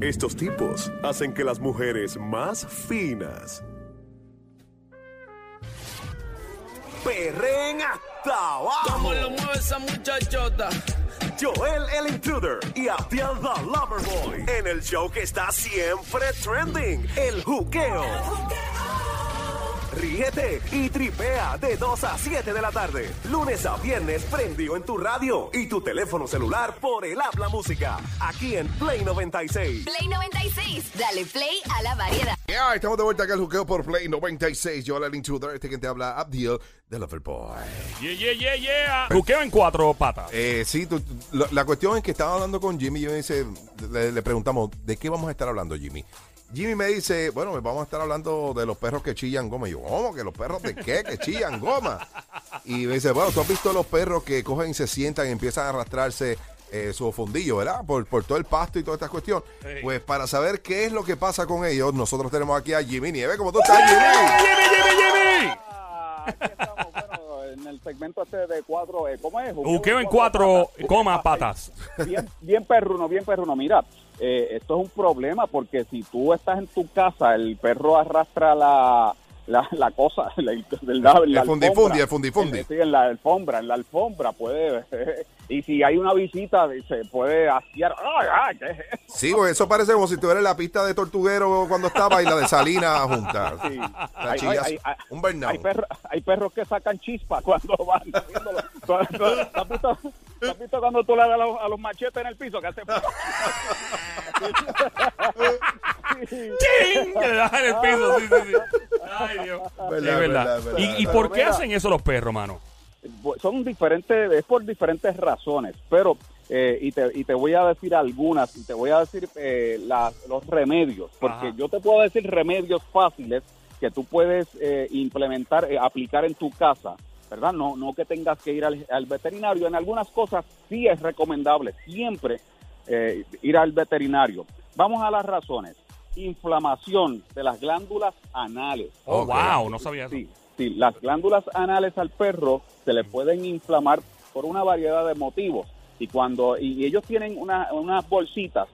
Estos tipos hacen que las mujeres más finas perren hasta abajo. ¿Cómo lo mueve esa muchachota? Joel el Intruder y Abdiel the Loverboy en el show que está siempre trending, el juqueo. Ríete y tripea de 2 a 7 de la tarde, lunes a viernes prendido en tu radio y tu teléfono celular por el habla música, aquí en Play 96. Play 96, dale play a la variedad. Yeah, estamos de vuelta acá al juqueo por Play 96. Yo, el intruder, este que te habla, Abdiel, de Loverboy. Yeah, yeah, yeah, yeah. Juqueo en cuatro patas. Eh, sí, tú- la cuestión es que estaba hablando con Jimmy y yo me dice, le, le preguntamos, ¿de qué vamos a estar hablando, Jimmy? Jimmy me dice, bueno, vamos a estar hablando de los perros que chillan goma. Y yo, ¿cómo? ¿Que los perros de qué? Que chillan goma. Y me dice, bueno, tú has visto los perros que cogen y se sientan y empiezan a arrastrarse eh, su fundillo, ¿verdad? Por, por todo el pasto y toda esta cuestión. Sí. Pues para saber qué es lo que pasa con ellos, nosotros tenemos aquí a Jimmy Nieve. ¿Cómo tú estás, Jimmy? Jimmy, Jimmy, Jimmy. Ah, aquí estamos, bueno, en el segmento este de cuatro, eh, ¿cómo es? Juqueo en cuatro, coma, patas. Bien, bien perruno, bien perruno. Mira, eh, esto es un problema porque si tú estás en tu casa, el perro arrastra la, la, la cosa, la, la, la El fundifundi, el fundifundi. Eh, Sí, en la alfombra, en la alfombra puede... y si hay una visita, se puede hacer... Sí, pues eso parece como si tuviera la pista de Tortuguero cuando estaba y la de Salina juntas. Sí. Hay, chillas- hay- hay- un burnout. hay perro- hay perros que sacan chispas cuando van haciéndolo. ¿Tú- tú- tú has visto, has visto cuando tú le das a los, a los machetes en el piso que hace... ¡Ching! Que le das en el piso, sí, sí, sí. Ay, Dios. Verdad, es verdad. verdad, verdad. ¿Y, y por qué mira- hacen eso los perros, mano? Son diferentes, es por diferentes razones, pero... eh, y, te, y te voy a decir algunas, y te voy a decir eh, las- los remedios, porque Ajá. yo te puedo decir remedios fáciles que tú puedes eh, implementar, eh, aplicar en tu casa, ¿verdad? No, no que tengas que ir al, al veterinario. En algunas cosas sí es recomendable siempre eh, ir al veterinario. Vamos a las razones. Inflamación de las glándulas anales. Oh, wow, no sabía eso. Sí, sí, las glándulas anales al perro se le pueden inflamar por una variedad de motivos. Y cuando y ellos tienen una- unas bolsitas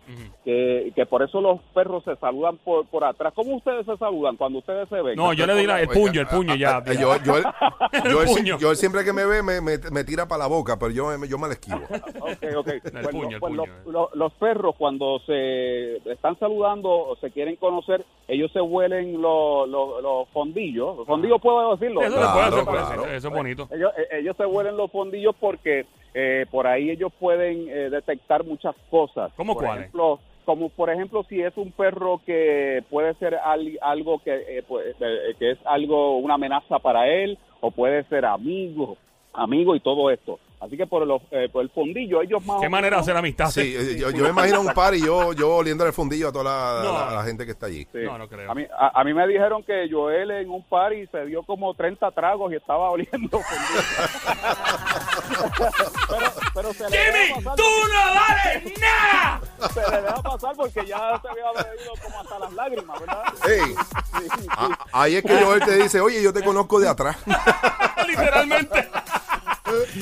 que, que por eso los perros se saludan por, por atrás. ¿Cómo ustedes se saludan cuando ustedes se ven? No, yo le di la- el puño, el puño ya. Eh, Yo, yo, yo, El puño. yo siempre que me ve me, me, me tira para la boca, pero yo, me- yo me la esquivo. Ok, ok. El Pues puño, lo- el pues puño, lo- eh. lo- los perros cuando se están saludando o se quieren conocer, ellos se huelen los los- los fondillos. Los fondillos puedo decirlo. Eso se Claro, puede hacer, puede claro. hacer. Eso es bonito. Ellos, ellos se huelen los fondillos porque eh, por ahí ellos pueden eh, detectar muchas cosas. ¿Cómo por cuáles? Ejemplo, como por ejemplo si es un perro que puede ser al- algo que, eh, pues, eh, que es algo una amenaza para él o puede ser amigo, amigo y todo esto. Así que por, los, eh, por el fondillo ellos más Qué manera de hacer amistad. Sí, yo, yo me imagino un par y yo, yo oliendo el fundillo a toda la, No. la- la gente que está allí. Sí. No, no creo. A mí, a, a mí me dijeron que Joel en un party se dio como 30 tragos y estaba oliendo fondillo. pero, pero se ¡Jimmy! ¡Tú no vales nada! se le deja pasar porque ya se había bebido como hasta las lágrimas, ¿verdad? Ey, Sí, sí. a- ahí es que Joel te dice, oye, yo te conozco de atrás. Literalmente.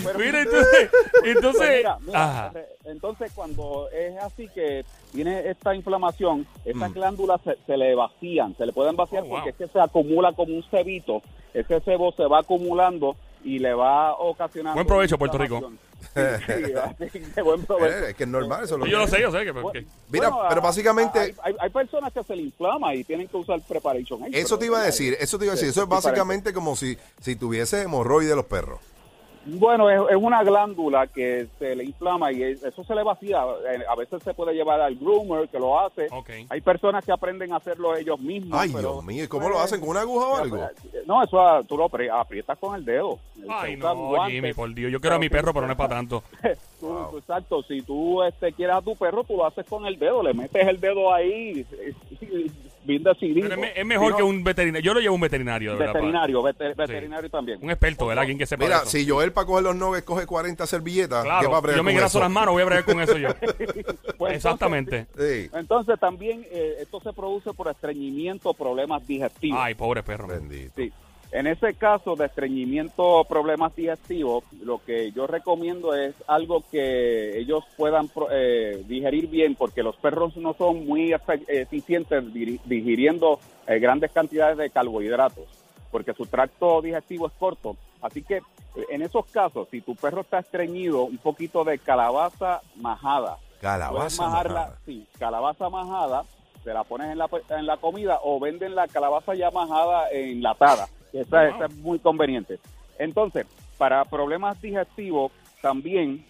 Pero- Mira, entonces. Pues entonces mira, mira, ajá. eh, entonces cuando es así que tiene esta inflamación, esas Mm. glándulas se, se le vacían, se le pueden vaciar Oh, wow. porque es que se acumula como un cebito, ese cebo se va acumulando y le va ocasionando... Buen provecho, Puerto Rico. Sí, que buen provecho. Eh, es que es normal eso. es lo Yo lo sé, yo sé que. Bueno, Mira, bueno, pero básicamente- Hay, hay- hay personas que se le inflama y tienen que usar preparation. Eso te iba a decir, eso te iba a decir. Eso es básicamente como si, si tuviese hemorroides los perros. Bueno, es, es una glándula que se le inflama y es- eso se le vacía. Eh, A veces se puede llevar al groomer que lo hace. Hay personas que aprenden a hacerlo ellos mismos. Ay, pero- Dios mío, ¿y cómo lo hacen? ¿Con una aguja o algo? No, eso ah, tú lo apri- aprietas con el dedo. Ay, no, guantes. Jimmy, por Dios. Yo quiero a mi perro, pero no es para tanto. Tú- tú- exacto, si tú este, quieres a tu perro, tú lo haces con el dedo, le metes el dedo ahí. Es, me- es mejor Si no, que un veterinario. Yo lo llevo a un veterinario, de verdad. pa- veterinario, veter- veterinario también. Un experto, ¿verdad? Alguien que sepa Mira, eso. si Joel para coger los nuggets coge 40 servilletas, ¿qué va a Claro, bregar yo me eso? las manos, voy a bregar con eso yo. Pues, Exactamente. Sí. Entonces también eh, esto se produce por estreñimiento, problemas digestivos. Ay, pobre perro. Bendito. Sí. En ese caso de estreñimiento o problemas digestivos, lo que yo recomiendo es algo que ellos puedan eh, digerir bien, porque los perros no son muy eficientes digiriendo eh, grandes cantidades de carbohidratos, porque su tracto digestivo es corto. Así que eh, en esos casos, si tu perro está estreñido, un poquito de calabaza majada. Calabaza. majarla, majada. sí, calabaza majada, te la pones en la, en la comida o venden la calabaza ya majada enlatada. Esa, esa es muy conveniente. Entonces, para problemas digestivos, también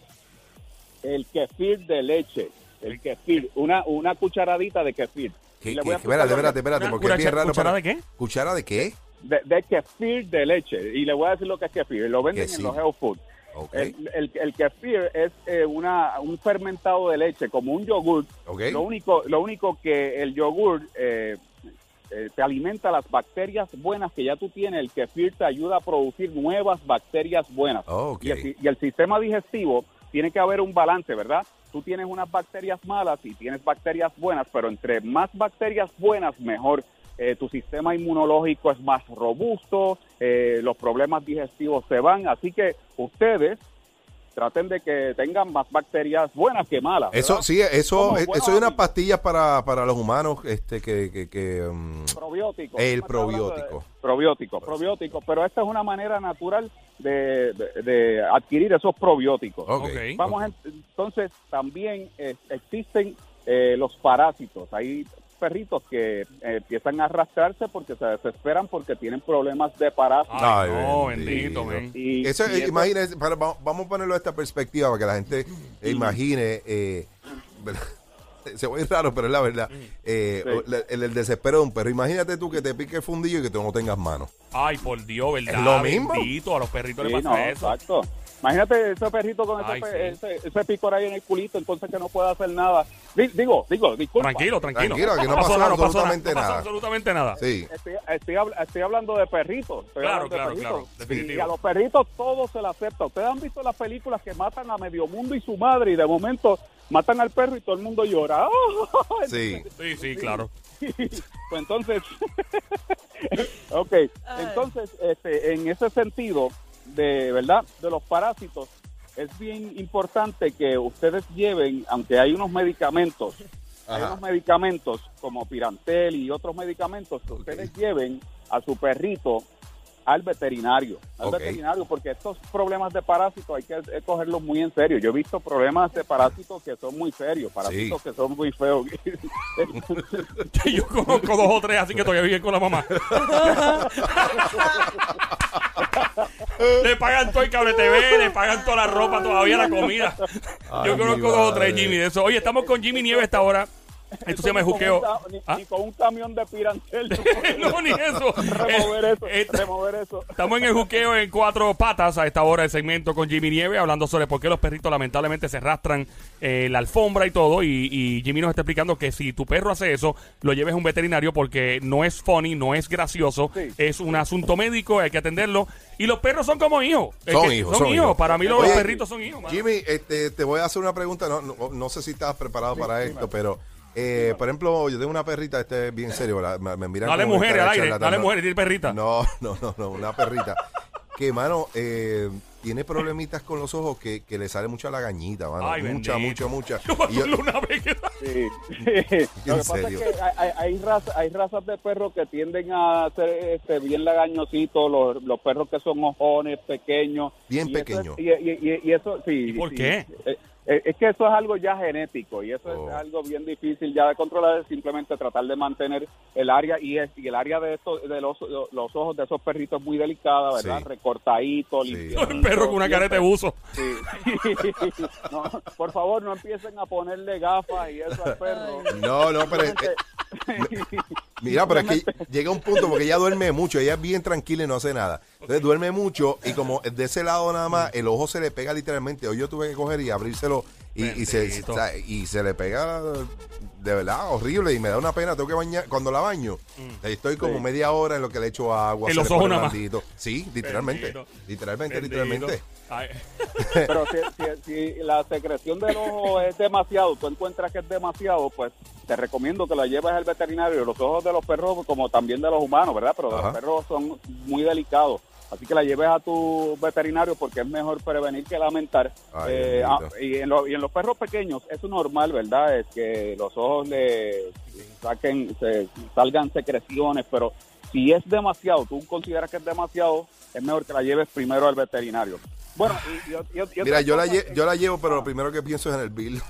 el kefir de leche, el kefir, una, una cucharadita de kefir. ¿Qué, qué- espérate, espérate, espérate, porque es raro. ¿cuchara para- de qué? ¿Cuchara de qué? De, de kefir de leche. Y le voy a decir lo que es kefir. Lo venden Kefir. en los health food. Ok. El, el, el kefir es eh, una, un fermentado de leche, como un yogur. Ok. Lo único, lo único que el yogur eh, eh, te alimenta las bacterias buenas que ya tú tienes. El kefir te ayuda a producir nuevas bacterias buenas. Oh, el, y el sistema digestivo tiene que haber un balance, ¿verdad? Tú tienes unas bacterias malas y tienes bacterias buenas, pero entre más bacterias buenas, mejor. Eh, tu sistema inmunológico es más robusto, eh, los problemas digestivos se van. Así que ustedes traten de que tengan más bacterias buenas que malas. Eso, ¿verdad? sí, eso, es- eso es unas pastillas para, para los humanos este, que, que, que, mm, probiótico. El de- probiótico. Probiótico, probiótico. Pero esta es una manera natural de, de- de adquirir esos probióticos. ok, Ok. Vamos a- entonces también eh, existen eh, los parásitos. Hay perritos que eh, empiezan a arrastrarse porque se desesperan porque tienen problemas de parásitos. Ay, no, bendito. Y- Eso, y eso- imagínese, para- va- vamos a ponerlo a esta perspectiva para que la gente eh, imagine. eh, se oye raro, pero es la verdad. Eh, Sí. el, el desespero de un perro. Imagínate tú que te pique el fundillo y que tú no tengas manos. Ay, por Dios, ¿verdad? Es lo mismo. Bendito, a los perritos Sí, le no, pasa eso. exacto. Imagínate ese perrito con ese, Ay, pe- sí. ese, ese picor ahí en el culito, entonces que no puede hacer nada. Di- Digo, digo, disculpa. Tranquilo, tranquilo. Tranquilo, que no pasó pasó nada, no pasó absolutamente nada. No pasó nada. absolutamente nada. Sí. Estoy, estoy, habl- estoy hablando de perritos. estoy Claro, hablando de claro, perritos. claro, definitivo. Y a los perritos todo se le acepta. Ustedes han visto las películas que matan a medio mundo y su madre y de momento matan al perro y todo el mundo llora. Sí. Sí, sí, claro. pues entonces, ok, entonces, este, en ese sentido, de verdad, de los parásitos, es bien importante que ustedes lleven, aunque hay unos medicamentos, hay unos medicamentos como Pirantel y otros medicamentos que ustedes lleven a su perrito al veterinario, al veterinario, porque estos problemas de parásitos hay que eh, cogerlos muy en serio. Yo he visto problemas de parásitos que son muy serios, parásitos que son muy feos. Yo conozco dos o tres, así que todavía viven con la mamá. le pagan todo el cable TV, le pagan toda la ropa, todavía la comida. Yo conozco dos o tres. Jimmy de eso. Oye, estamos con Jimmy Nieves esta hora. Esto se llama el Ni con juqueo. Ni, ¿Ah? ni con un camión de Pirantel. no, ni eso. remover eso, eh, remover eso. Estamos en el juqueo en cuatro patas a esta hora del segmento con Jimmy Nieve, hablando sobre por qué los perritos lamentablemente se arrastran eh, la alfombra y todo. Y, y Jimmy nos está explicando que si tu perro hace eso, lo lleves a un veterinario porque no es funny, no es gracioso, Sí. es un asunto médico, hay que atenderlo. Y los perros son como hijos. Es Son que hijos, Son, son hijos. hijos. Para mí los Oye, perritos son hijos. mano. Jimmy, este, te voy a hacer una pregunta. No, no, no sé si estás preparado para esto, pero, eh, por ejemplo, yo tengo una perrita, este es bien serio. ¿verdad? Me, me miran Dale como mujeres al aire, dale mujeres, dile perrita. No, no, no, no, una perrita. que, mano, eh, tiene problemitas con los ojos que, que le sale mucha lagañita, mano. Ay, mucha, bendito. mucha, mucha. Yo me Y yo- una vez que- Sí, sí. Lo que pasa serio? es que hay, hay, hay raza- hay razas de perros que tienden a ser este, bien lagañositos, los, los perros que son ojones, pequeños. Bien Y eso es- pequeños. y, y- y- y eso, sí. ¿Y por sí. qué? Eh, es que eso es algo ya genético y eso Oh. es algo bien difícil ya de controlar, es simplemente tratar de mantener el área y, es, y el área de estos de los, los ojos de esos perritos muy delicada, ¿verdad? Sí. Recortadito, Sí. limpiadito, el perro con una careta de buzo. Sí. No, por favor, no empiecen a ponerle gafas y eso al perro. No, no, pero... eh, Mira, pero es que llega un punto porque ella duerme mucho, ella es bien tranquila y no hace nada. Entonces duerme mucho y como de ese lado nada más el ojo se le pega literalmente. Hoy yo tuve que coger y abrírselo y, y se, Bendito. o sea, y se le pega de verdad, horrible y me da una pena. Tengo que bañar. Cuando la baño, estoy como Sí. media hora en lo que le echo agua. En los ojos nada más. Sí, literalmente. Bendito. Literalmente, Bendito. literalmente. Ay. Pero si, si- si la secreción del ojo es demasiado, tú encuentras que es demasiado, pues te recomiendo que la lleves al veterinario. Los ojos de los perros, como también de los humanos, ¿verdad? Pero de Ajá. los perros son muy delicados. Así que la lleves a tu veterinario porque es mejor prevenir que lamentar. Ay, Eh, ah, y, en lo- y en los perros pequeños es normal, ¿verdad? Es que los ojos le saquen, se, salgan secreciones, pero si es demasiado, tú consideras que es demasiado, es mejor que la lleves primero al veterinario. Bueno, y, y- y- y otra Mira, yo la, lle- yo la llevo, pero Ah. lo primero que pienso es en el bill.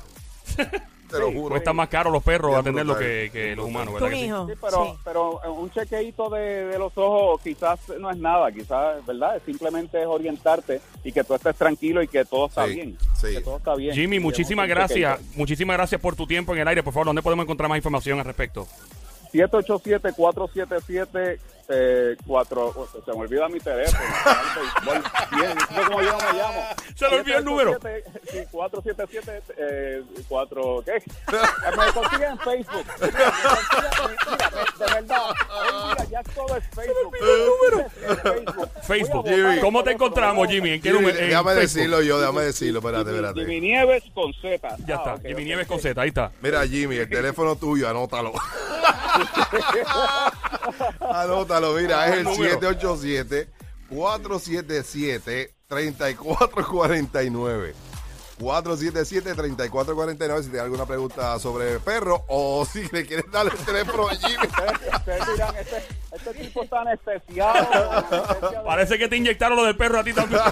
Te lo juro. Cuesta más caro los perros Bien atenderlo que, los humanos, ¿verdad? que sí? pero, Sí. pero eh, un chequeito de, de los ojos quizás no es nada, quizás, ¿verdad? Simplemente es orientarte y que tú estés tranquilo y que todo está Sí, bien. sí. Que todo está bien. Jimmy, muchísimas gracias. Muchísimas gracias por tu tiempo en el aire. Por favor, ¿dónde podemos encontrar más información al respecto? 787-477 eh, 4 se me olvida mi teléfono. Bien, no sé cómo yo me llamo. Se le olvidó el número. 787, Sí, 477 eh, 4 ¿qué? Me consiguen en Facebook. Me mira, de verdad, hoy día ya todo es Facebook. En Facebook. Facebook. Voy a botar el ¿Cómo te encontramos, de Jimmy? ¿En qué Jimmy, número? En déjame Facebook. decirlo yo, déjame decirlo. Espérate, Jimmy, espérate. Jimmy Nieves con Z. Ya Ah, está. ok, Jimmy ok. Nieves con Z, ahí está. Mira, Jimmy, el teléfono tuyo, anótalo. Anótalo, mira, es el número. 787-477-3449. 477-3449 si tienes alguna pregunta sobre perro o si le quieres dar el teléfono a Jimmy. Ustedes, dirán, este, este tipo está anestesiado. Parece que te inyectaron lo del perro a ti también.